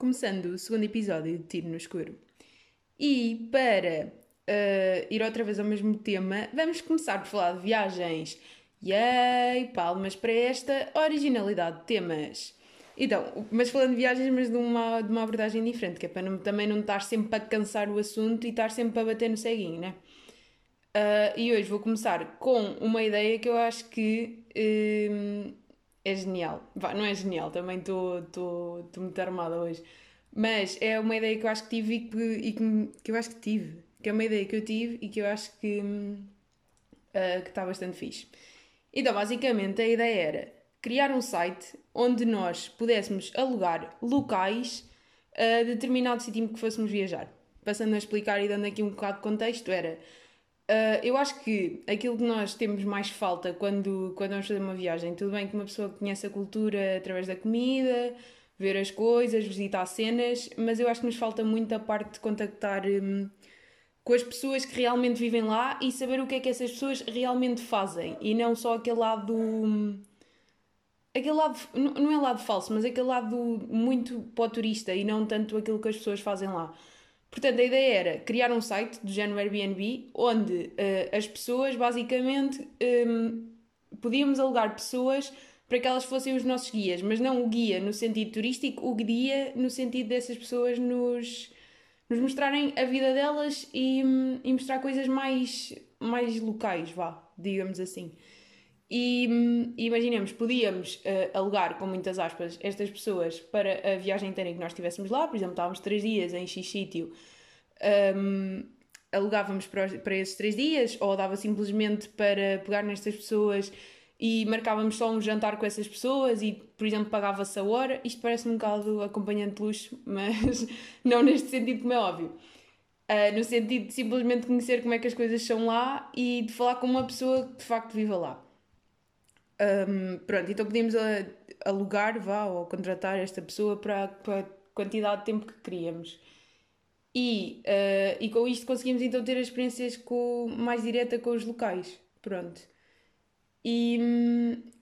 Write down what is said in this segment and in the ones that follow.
começando o segundo episódio de Tiro no Escuro. E para uh, ir outra vez ao mesmo tema, vamos começar por falar de viagens. Yay! Palmas para esta originalidade de temas. Então, mas falando de viagens, mas de uma, de uma abordagem diferente, que é para não, também não estar sempre a cansar o assunto e estar sempre a bater no ceguinho, né? Uh, e hoje vou começar com uma ideia que eu acho que uh, é genial. Bah, não é genial, também estou muito armada hoje. Mas é uma ideia que eu acho que tive e que, e que, que eu acho que tive. Que é uma ideia que eu tive e que eu acho que uh, está bastante fixe. Então, basicamente, a ideia era criar um site onde nós pudéssemos alugar locais a determinado sítio que fôssemos viajar. Passando a explicar e dando aqui um bocado de contexto, era Uh, eu acho que aquilo que nós temos mais falta quando, quando vamos fazer uma viagem, tudo bem que uma pessoa conhece a cultura através da comida, ver as coisas, visitar cenas, mas eu acho que nos falta muito a parte de contactar um, com as pessoas que realmente vivem lá e saber o que é que essas pessoas realmente fazem e não só aquele lado. Um, aquele lado, não é lado falso, mas aquele lado muito para o turista e não tanto aquilo que as pessoas fazem lá. Portanto, a ideia era criar um site do género Airbnb onde uh, as pessoas basicamente um, ehm, podíamos alugar pessoas para que elas fossem os nossos guias, mas não o guia no sentido turístico, o guia no sentido dessas pessoas nos, nos mostrarem a vida delas e, e mostrar coisas mais, mais locais, vá, digamos assim. E, imaginemos, podíamos uh, alugar, com muitas aspas, estas pessoas para a viagem inteira em que nós estivéssemos lá, por exemplo, estávamos três dias em X sítio, um, alugávamos para, para esses três dias, ou dava simplesmente para pegar nestas pessoas e marcávamos só um jantar com essas pessoas e, por exemplo, pagava-se a hora. Isto parece um bocado acompanhante de luxo, mas não neste sentido, como é óbvio. Uh, no sentido de simplesmente conhecer como é que as coisas são lá e de falar com uma pessoa que de facto viva lá. Um, pronto, então podíamos alugar, vá, ou contratar esta pessoa para, para a quantidade de tempo que queríamos. E, uh, e com isto conseguimos então ter experiências com, mais direta com os locais. Pronto. E,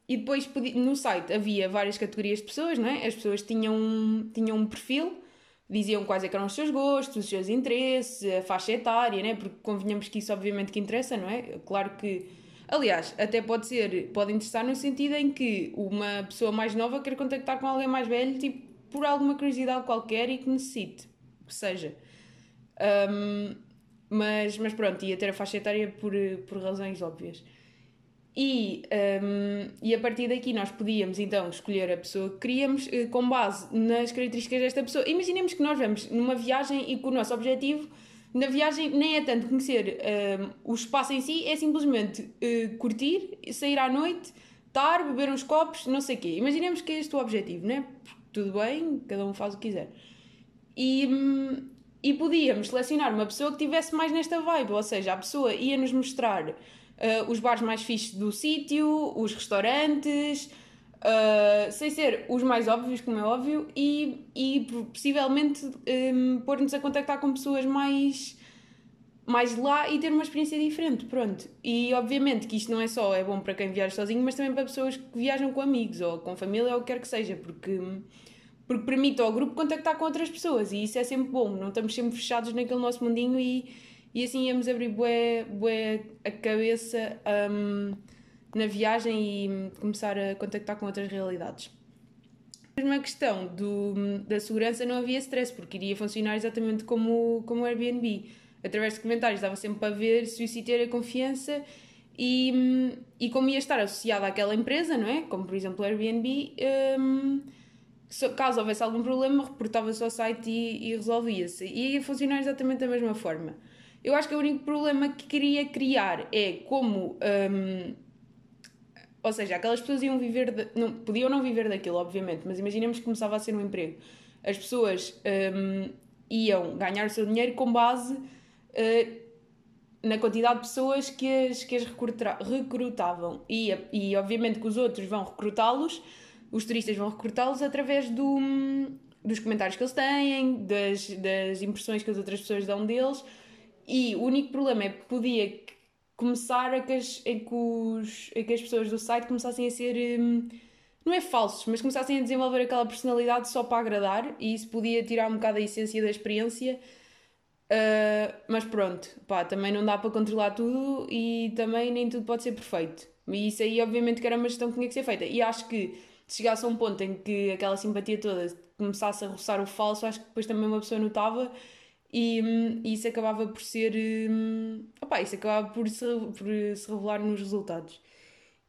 e depois no site havia várias categorias de pessoas, não é? As pessoas tinham, tinham um perfil, diziam quais é eram os seus gostos, os seus interesses, a faixa etária, né? Porque convenhamos que isso obviamente que interessa, não é? Claro que Aliás, até pode ser, pode interessar no sentido em que uma pessoa mais nova quer contactar com alguém mais velho, tipo, por alguma curiosidade qualquer e que necessite, que seja. Um, mas, mas pronto, ia ter a faixa etária por, por razões óbvias. E, um, e a partir daqui nós podíamos então escolher a pessoa que queríamos eh, com base nas características desta pessoa. Imaginemos que nós vamos numa viagem e que o nosso objetivo na viagem nem é tanto conhecer uh, o espaço em si, é simplesmente uh, curtir, sair à noite, estar, beber uns copos, não sei o quê. Imaginemos que é este o objetivo, né? Tudo bem, cada um faz o que quiser. E, um, e podíamos selecionar uma pessoa que tivesse mais nesta vibe, ou seja, a pessoa ia-nos mostrar uh, os bares mais fixes do sítio, os restaurantes, Uh, sem ser os mais óbvios, como é óbvio, e, e possivelmente um, pôr-nos a contactar com pessoas mais, mais lá e ter uma experiência diferente, pronto. E obviamente que isto não é só é bom para quem viaja sozinho, mas também para pessoas que viajam com amigos ou com família ou o que quer que seja, porque, porque permite ao grupo contactar com outras pessoas e isso é sempre bom, não estamos sempre fechados naquele nosso mundinho e, e assim íamos abrir bué, bué a cabeça. Um, na viagem e começar a contactar com outras realidades. Mesmo a questão do, da segurança não havia stress, porque iria funcionar exatamente como, como o Airbnb. Através de comentários dava sempre para ver se o sítio era confiança e, e como ia estar associado àquela empresa, não é? Como por exemplo o Airbnb, um, caso houvesse algum problema, reportava-se ao site e, e resolvia-se. E ia funcionar exatamente da mesma forma. Eu acho que o único problema que queria criar é como. Um, ou seja, aquelas pessoas iam viver. De, não, podiam não viver daquilo, obviamente, mas imaginemos que começava a ser um emprego. As pessoas um, iam ganhar o seu dinheiro com base uh, na quantidade de pessoas que as, que as recrutavam. E, e obviamente que os outros vão recrutá-los, os turistas vão recrutá-los através do, dos comentários que eles têm, das, das impressões que as outras pessoas dão deles. E o único problema é que podia começar a que as, a que, os, a que as pessoas do site começassem a ser. Hum, não é falsos, mas começassem a desenvolver aquela personalidade só para agradar e isso podia tirar um bocado a essência da experiência. Uh, mas pronto, pá, também não dá para controlar tudo e também nem tudo pode ser perfeito. E isso aí, obviamente, que era uma gestão que tinha que ser feita. E acho que se chegasse a um ponto em que aquela simpatia toda começasse a roçar o falso, acho que depois também uma pessoa notava e, hum, e isso acabava por ser. Hum, opá, isso acabava por se, por se revelar nos resultados.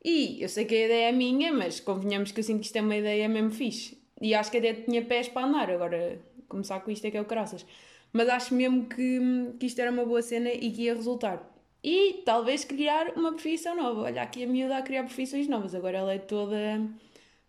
E eu sei que a ideia é minha, mas convenhamos que eu sinto que isto é uma ideia mesmo fixe. E acho que até tinha pés para andar, agora começar com isto é que é o caraças. Mas acho mesmo que, hum, que isto era uma boa cena e que ia resultar. E talvez criar uma profissão nova. Olha, aqui a miúda a criar profissões novas, agora ela é toda,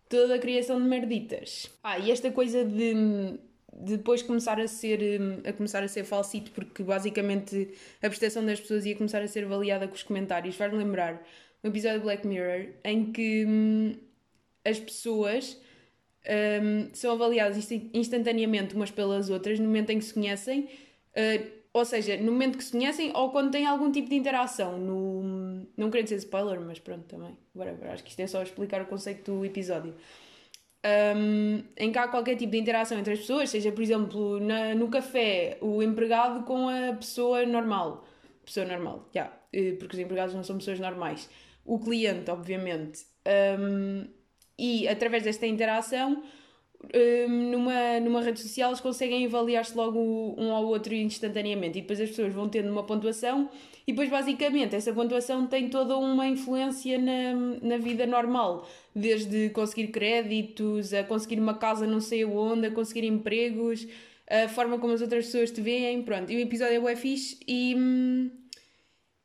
toda a criação de merditas. Ah, e esta coisa de depois começar a ser a começar a ser falsito porque basicamente a prestação das pessoas ia começar a ser avaliada com os comentários. Faz-me lembrar um episódio de Black Mirror em que hum, as pessoas hum, são avaliadas instantaneamente umas pelas outras no momento em que se conhecem uh, ou seja, no momento que se conhecem ou quando têm algum tipo de interação. No... não quero dizer spoiler, mas pronto, também. Whatever, acho que isto é só explicar o conceito do episódio um, em que há qualquer tipo de interação entre as pessoas, seja, por exemplo, na, no café, o empregado com a pessoa normal. Pessoa normal, já. Yeah, porque os empregados não são pessoas normais. O cliente, obviamente. Um, e através desta interação, numa, numa rede social, eles conseguem avaliar-se logo um ao outro instantaneamente. E depois as pessoas vão tendo uma pontuação e depois, basicamente, essa pontuação tem toda uma influência na, na vida normal, desde conseguir créditos, a conseguir uma casa não sei onde, a conseguir empregos, a forma como as outras pessoas te veem, pronto. E o episódio é bué fixe e,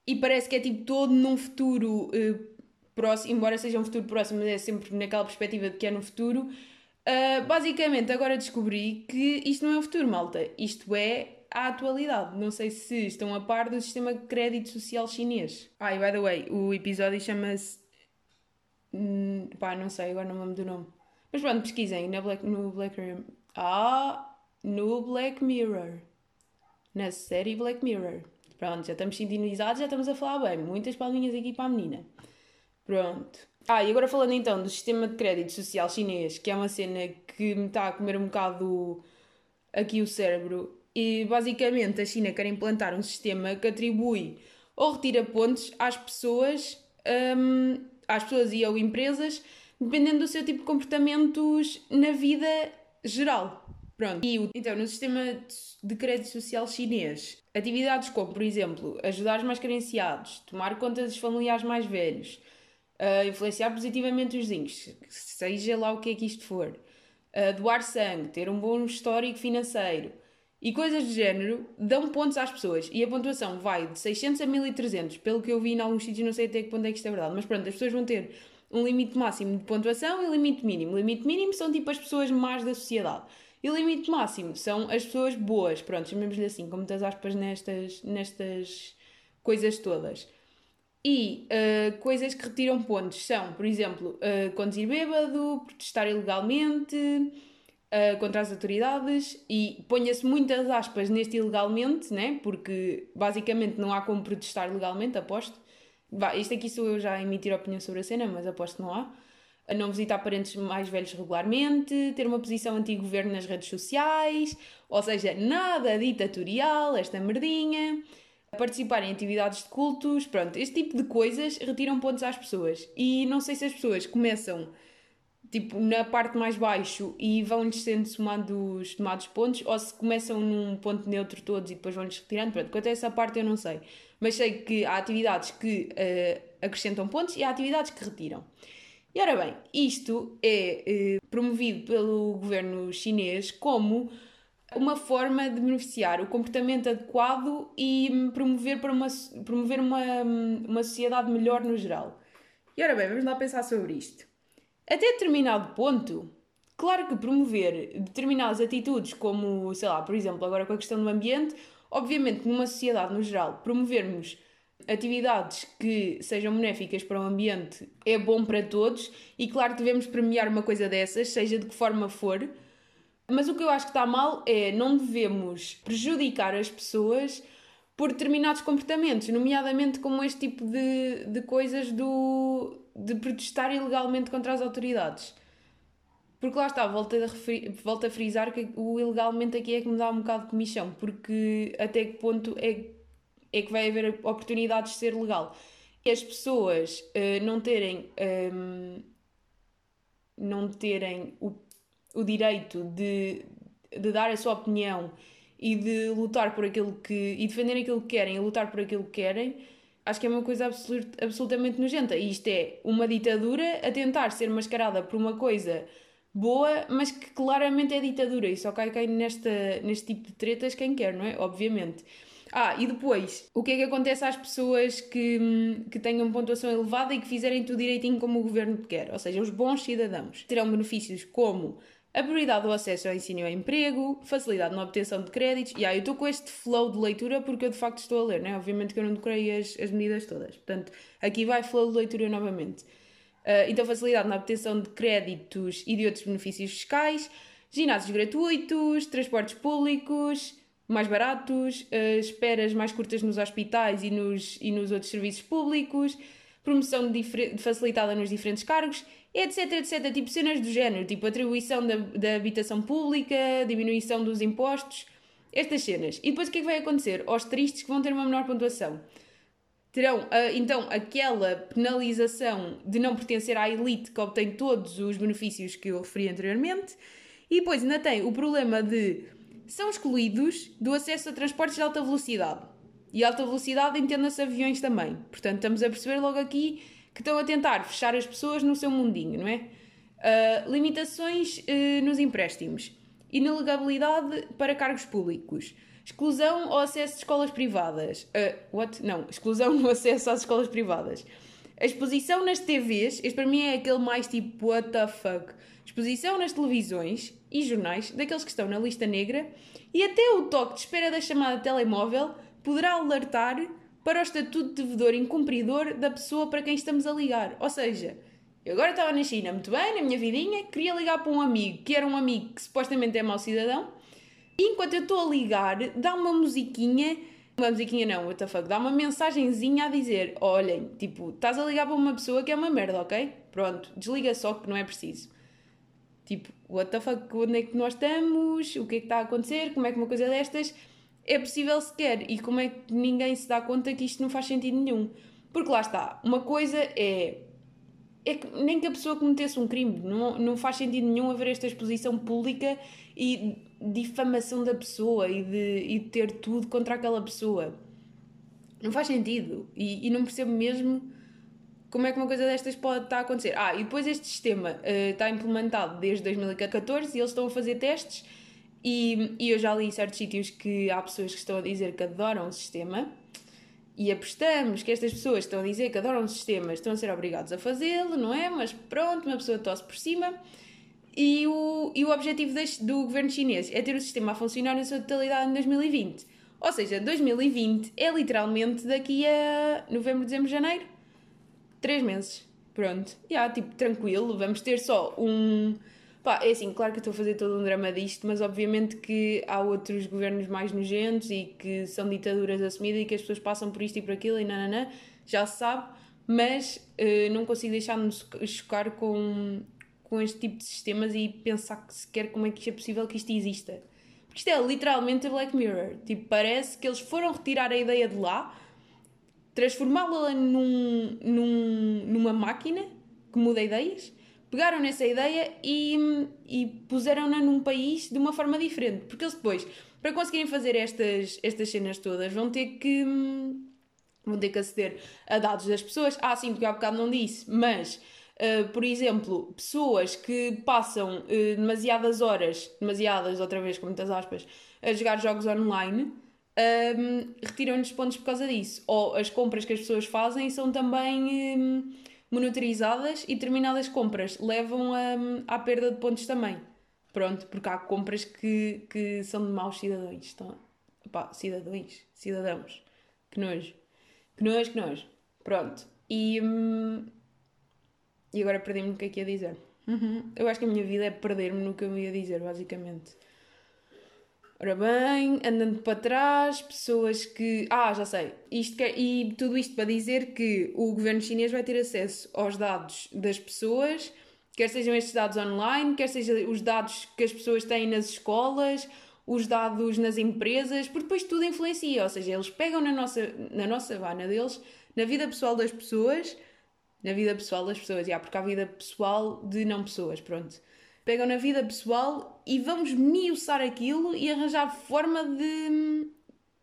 e parece que é tipo todo num futuro uh, próximo, embora seja um futuro próximo, mas é sempre naquela perspectiva de que é no futuro. Uh, basicamente, agora descobri que isto não é o futuro, malta. Isto é à atualidade. Não sei se estão a par do sistema de crédito social chinês. Ah, e by the way, o episódio chama-se. Hum, pá, não sei, agora não me lembro do nome. Mas pronto, pesquisem na Black, no Black Mirror. Ah, no Black Mirror. Na série Black Mirror. Pronto, já estamos sintonizados, já estamos a falar bem. Muitas palminhas aqui para a menina. Pronto. Ah, e agora falando então do sistema de crédito social chinês, que é uma cena que me está a comer um bocado aqui o cérebro. E basicamente a China quer implantar um sistema que atribui ou retira pontos às pessoas, um, às pessoas e ou empresas, dependendo do seu tipo de comportamentos na vida geral. Pronto. E então, no sistema de crédito social chinês, atividades como, por exemplo, ajudar os mais carenciados, tomar conta dos familiares mais velhos, uh, influenciar positivamente os vizinhos, seja lá o que é que isto for, uh, doar sangue, ter um bom histórico financeiro, e coisas do género dão pontos às pessoas e a pontuação vai de 600 a 1300, pelo que eu vi em alguns sítios, não sei até que ponto é que isto é verdade, mas pronto, as pessoas vão ter um limite máximo de pontuação e limite mínimo. Limite mínimo são tipo as pessoas más da sociedade. E limite máximo são as pessoas boas, pronto, chamemos-lhe assim, com muitas aspas nestas, nestas coisas todas. E uh, coisas que retiram pontos são, por exemplo, uh, conduzir bêbado, protestar ilegalmente, uh, contra as autoridades e ponha-se muitas aspas neste ilegalmente, né? porque basicamente não há como protestar legalmente, aposto. Bah, isto aqui sou eu já a emitir opinião sobre a cena, mas aposto que não há. A não visitar parentes mais velhos regularmente, ter uma posição anti-governo nas redes sociais, ou seja, nada ditatorial, esta merdinha participar em atividades de cultos, pronto, este tipo de coisas retiram pontos às pessoas. E não sei se as pessoas começam tipo, na parte mais baixo e vão-lhes sendo somados, somados pontos, ou se começam num ponto neutro todos e depois vão-lhes retirando. Pronto, quanto a essa parte eu não sei. Mas sei que há atividades que uh, acrescentam pontos e há atividades que retiram. E ora bem, isto é uh, promovido pelo governo chinês como uma forma de beneficiar o comportamento adequado e promover, para uma, promover uma, uma sociedade melhor no geral. E ora bem, vamos lá pensar sobre isto. Até determinado ponto, claro que promover determinadas atitudes, como, sei lá, por exemplo, agora com a questão do ambiente, obviamente numa sociedade no geral, promovermos atividades que sejam benéficas para o ambiente é bom para todos e claro que devemos premiar uma coisa dessas, seja de que forma for. Mas o que eu acho que está mal é não devemos prejudicar as pessoas por determinados comportamentos, nomeadamente como este tipo de, de coisas do, de protestar ilegalmente contra as autoridades. porque lá está, volto a, referir, volto a frisar que o ilegalmente aqui é que me dá um bocado de comichão, porque até que ponto é, é que vai haver oportunidades de ser legal. E as pessoas uh, não terem, um, não terem o, o direito de, de dar a sua opinião e de lutar por aquilo que. e defender aquilo que querem e lutar por aquilo que querem, acho que é uma coisa absolut, absolutamente nojenta. E isto é uma ditadura a tentar ser mascarada por uma coisa boa, mas que claramente é ditadura e só cai, cai nesta, neste tipo de tretas quem quer, não é? Obviamente. Ah, e depois, o que é que acontece às pessoas que, que tenham pontuação elevada e que fizerem tudo direitinho como o governo quer? Ou seja, os bons cidadãos terão benefícios como a prioridade do acesso ao ensino e ao emprego, facilidade na obtenção de créditos. E aí eu estou com este flow de leitura porque eu de facto estou a ler, né? Obviamente que eu não decorei as, as medidas todas. Portanto, aqui vai flow de leitura novamente. Uh, então, facilidade na obtenção de créditos e de outros benefícios fiscais, ginásios gratuitos, transportes públicos mais baratos, uh, esperas mais curtas nos hospitais e nos, e nos outros serviços públicos, promoção de facilitada nos diferentes cargos etc, etc. Tipo cenas do género, tipo atribuição da, da habitação pública, diminuição dos impostos, estas cenas. E depois o que é que vai acontecer? Aos tristes que vão ter uma menor pontuação. Terão uh, então aquela penalização de não pertencer à elite que obtém todos os benefícios que eu referi anteriormente, e depois ainda tem o problema de são excluídos do acesso a transportes de alta velocidade. E alta velocidade entenda-se aviões também. Portanto, estamos a perceber logo aqui que estão a tentar fechar as pessoas no seu mundinho, não é? Uh, limitações uh, nos empréstimos, inelegabilidade para cargos públicos, exclusão ao acesso de escolas privadas. Uh, what? Não, exclusão no acesso às escolas privadas. Exposição nas TVs, este para mim é aquele mais tipo what the fuck. Exposição nas televisões e jornais daqueles que estão na lista negra e até o toque de espera da chamada telemóvel poderá alertar para o estatuto de devedor incumpridor da pessoa para quem estamos a ligar. Ou seja, eu agora estava na China muito bem, na minha vidinha, queria ligar para um amigo que era um amigo que supostamente é mau cidadão, e enquanto eu estou a ligar, dá uma musiquinha, uma musiquinha não, what the fuck, dá uma mensagenzinha a dizer: olhem, tipo, estás a ligar para uma pessoa que é uma merda, ok? Pronto, desliga só que não é preciso. Tipo, what the fuck, onde é que nós estamos? O que é que está a acontecer? Como é que uma coisa destas é possível sequer. E como é que ninguém se dá conta que isto não faz sentido nenhum? Porque lá está, uma coisa é. É que nem que a pessoa cometesse um crime, não, não faz sentido nenhum haver esta exposição pública e difamação da pessoa e de, e de ter tudo contra aquela pessoa. Não faz sentido. E, e não percebo mesmo como é que uma coisa destas pode estar a acontecer. Ah, e depois este sistema uh, está implementado desde 2014 e eles estão a fazer testes e, e eu já li em certos sítios que há pessoas que estão a dizer que adoram o sistema e apostamos que estas pessoas estão a dizer que adoram o sistema estão a ser obrigados a fazê-lo, não é? Mas pronto, uma pessoa tosse por cima. E o, e o objetivo deste, do governo chinês é ter o sistema a funcionar na sua totalidade em 2020. Ou seja, 2020 é literalmente daqui a novembro, dezembro, janeiro. Três meses. Pronto. Já, yeah, tipo, tranquilo. Vamos ter só um Pá, é assim, claro que estou a fazer todo um drama disto, mas obviamente que há outros governos mais nojentos e que são ditaduras assumidas e que as pessoas passam por isto e por aquilo e nananã, já se sabe, mas uh, não consigo deixar-me chocar com, com este tipo de sistemas e pensar que sequer como é que isto é possível que isto exista. Porque isto é literalmente a Black Mirror. Tipo, parece que eles foram retirar a ideia de lá, transformá-la num, num, numa máquina que muda ideias pegaram nessa ideia e, e puseram-na num país de uma forma diferente. Porque eles depois, para conseguirem fazer estas, estas cenas todas, vão ter que. vão ter que aceder a dados das pessoas. Ah, sim, porque há bocado não disse, mas. Uh, por exemplo, pessoas que passam uh, demasiadas horas, demasiadas, outra vez com muitas aspas, a jogar jogos online, ehm, retiram-lhes pontos por causa disso. Ou as compras que as pessoas fazem são também. Um, monitorizadas e determinadas compras levam a, à perda de pontos também. Pronto, porque há compras que, que são de maus cidadãos. Então, pá, cidadãos, cidadãos. Que nojo. Que nojo, que nojo. Pronto. E, hum, e agora perdi-me no que é que ia dizer. Uhum. Eu acho que a minha vida é perder-me no que eu ia dizer, basicamente. Ora bem, andando para trás, pessoas que. Ah, já sei. Isto quer... E tudo isto para dizer que o governo chinês vai ter acesso aos dados das pessoas Quer sejam estes dados online, quer sejam os dados que as pessoas têm nas escolas, os dados nas empresas, porque depois tudo influencia. Ou seja, eles pegam na nossa, na nossa vana deles, na vida pessoal das pessoas, na vida pessoal das pessoas, yeah, porque há vida pessoal de não pessoas, pronto. Pegam na vida pessoal e vamos miuçar aquilo e arranjar forma de,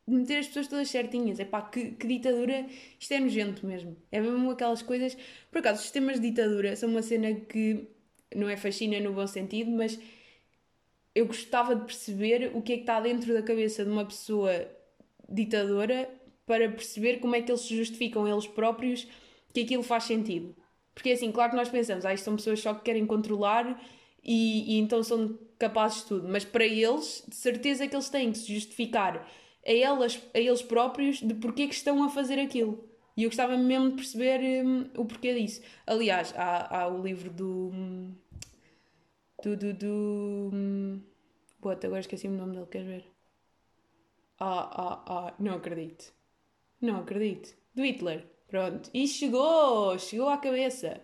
meter as pessoas todas certinhas. É pá, que, que ditadura, isto é nojento mesmo. É mesmo aquelas coisas. Por acaso, os sistemas de ditadura são uma cena que não é fascina no bom sentido, mas eu gostava de perceber o que é que está dentro da cabeça de uma pessoa ditadora para perceber como é que eles se justificam eles próprios que aquilo faz sentido. Porque assim, claro que nós pensamos, ah, isto são pessoas só que querem controlar e, e então são capazes de tudo, mas para eles, de certeza que eles têm que se justificar a, elas, a eles próprios de porque é que estão a fazer aquilo. E eu gostava mesmo de perceber hum, o porquê disso. Aliás, há, há o livro do. Do. do. do hum, agora esqueci-me o nome dele, queres ver? Ah, ah, ah, não acredito. Não acredito. Do Hitler. Pronto. E chegou! Chegou à cabeça.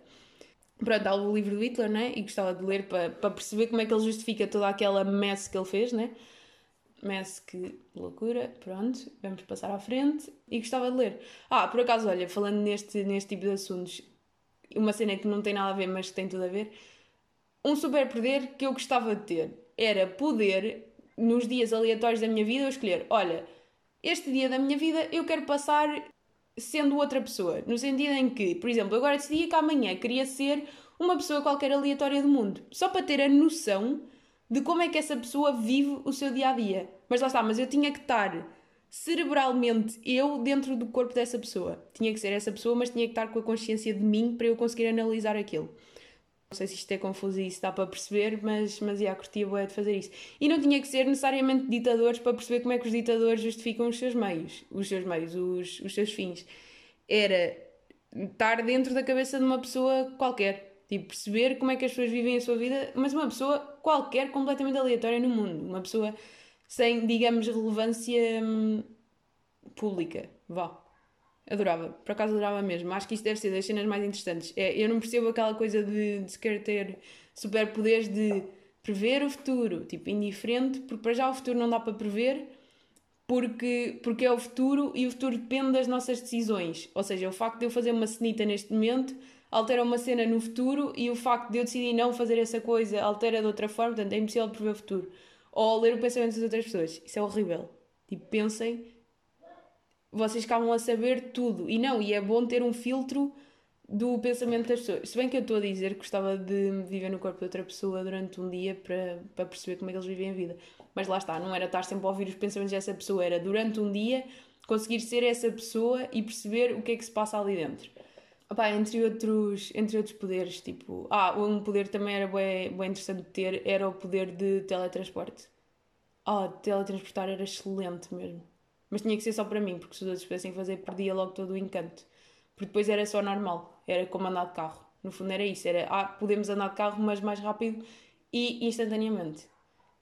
Pronto, há o livro do Hitler, né? E gostava de ler para, perceber como é que ele justifica toda aquela mess que ele fez, né? Mess que loucura, pronto, vamos passar à frente e gostava de ler. Ah, por acaso, olha, falando neste, neste tipo de assuntos, uma cena que não tem nada a ver, mas que tem tudo a ver, um superpoder que eu gostava de ter era poder, nos dias aleatórios da minha vida, eu escolher: olha, este dia da minha vida eu quero passar sendo outra pessoa. No sentido em que, por exemplo, agora decidi que amanhã queria ser uma pessoa qualquer aleatória do mundo. Só para ter a noção de como é que essa pessoa vive o seu dia a dia. Mas lá está, mas eu tinha que estar cerebralmente eu dentro do corpo dessa pessoa. Tinha que ser essa pessoa, mas tinha que estar com a consciência de mim para eu conseguir analisar aquilo. Não sei se isto é confuso e se dá para perceber, mas, mas yeah, curtia é de fazer isso. E não tinha que ser necessariamente ditadores para perceber como é que os ditadores justificam os seus meios, os seus meios, os, os seus fins. Era estar dentro da cabeça de uma pessoa qualquer. Tipo, perceber como é que as pessoas vivem a sua vida, mas uma pessoa qualquer, completamente aleatória no mundo. Uma pessoa sem, digamos, relevância hum, pública. Vá. Adorava. Por acaso adorava mesmo. Acho que isso deve ser das cenas mais interessantes. É, eu não percebo aquela coisa de, de se querer ter superpoderes de prever o futuro. Tipo, indiferente, porque para já o futuro não dá para prever. Porque, porque é o futuro e o futuro depende das nossas decisões. Ou seja, o facto de eu fazer uma cenita neste momento altera uma cena no futuro e o facto de eu decidir não fazer essa coisa altera de outra forma, portanto é impossível prever o futuro. Ou ler o pensamento das outras pessoas. Isso é horrível. Tipo, pensem, vocês acabam a saber tudo. E não, e é bom ter um filtro do pensamento das pessoas. Se bem que eu estou a dizer que gostava de viver no corpo de outra pessoa durante um dia para, para perceber como é que eles vivem a vida. Mas lá está, não era estar sempre a ouvir os pensamentos dessa pessoa, era durante um dia conseguir ser essa pessoa e perceber o que é que se passa ali dentro. Opa, entre, outros, entre outros poderes, tipo. Ah, um poder também era bem, bem interessante de ter, era o poder de teletransporte. Ah, teletransportar era excelente mesmo. Mas tinha que ser só para mim, porque se os outros pudessem fazer, perdia logo todo o encanto. Porque depois era só normal, era como andar de carro. No fundo era isso, era, ah, podemos andar de carro, mas mais rápido e instantaneamente.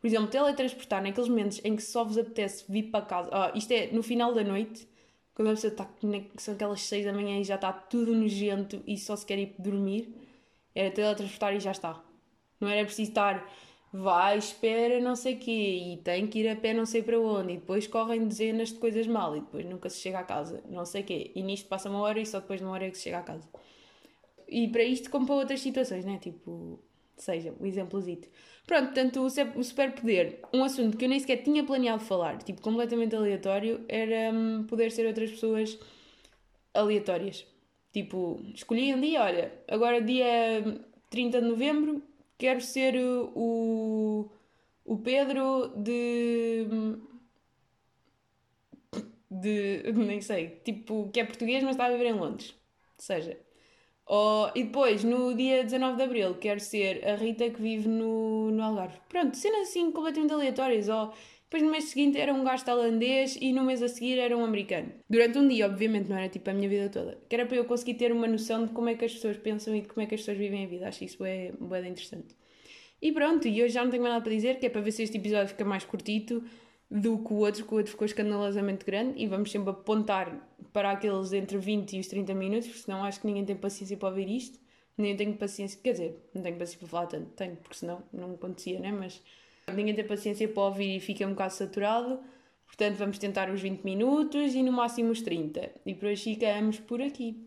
Por exemplo, teletransportar naqueles momentos em que só vos apetece vir para casa. Ah, isto é no final da noite, quando a pessoa está, são aquelas 6 da manhã e já está tudo nojento e só se quer ir dormir, era teletransportar e já está. Não era preciso estar, vai, espera, não sei o quê, e tem que ir a pé não sei para onde, e depois correm dezenas de coisas mal, e depois nunca se chega a casa, não sei o quê. E nisto passa uma hora e só depois de uma hora é que se chega a casa. E para isto, como para outras situações, né? Tipo, seja, o exemplozito. Pronto, portanto, o superpoder, um assunto que eu nem sequer tinha planeado falar, tipo, completamente aleatório, era hum, poder ser outras pessoas aleatórias. Tipo, escolhi um dia, olha, agora dia 30 de novembro, quero ser o, o Pedro de. de. nem sei, tipo, que é português, mas está a viver em Londres. Ou seja, Oh, e depois, no dia 19 de Abril, quero ser a Rita que vive no, no Algarve. Pronto, cenas assim completamente aleatórias. Ou depois no mês seguinte era um gajo tailandês e no mês a seguir era um americano. Durante um dia, obviamente, não era tipo a minha vida toda. Que era para eu conseguir ter uma noção de como é que as pessoas pensam e de como é que as pessoas vivem a vida. Acho isso é bem interessante. E pronto, e hoje já não tenho mais nada para dizer, que é para ver se este episódio fica mais curtito do que o outro, que o outro ficou escandalosamente grande e vamos sempre apontar para aqueles entre 20 e os 30 minutos, porque senão acho que ninguém tem paciência para ouvir isto. nem tenho paciência, quer dizer, não tenho paciência para falar tanto, tenho, porque senão não acontecia, né? Mas ninguém tem paciência para ouvir e fica um bocado saturado. Portanto, vamos tentar os 20 minutos e no máximo os 30. E por hoje ficamos por aqui.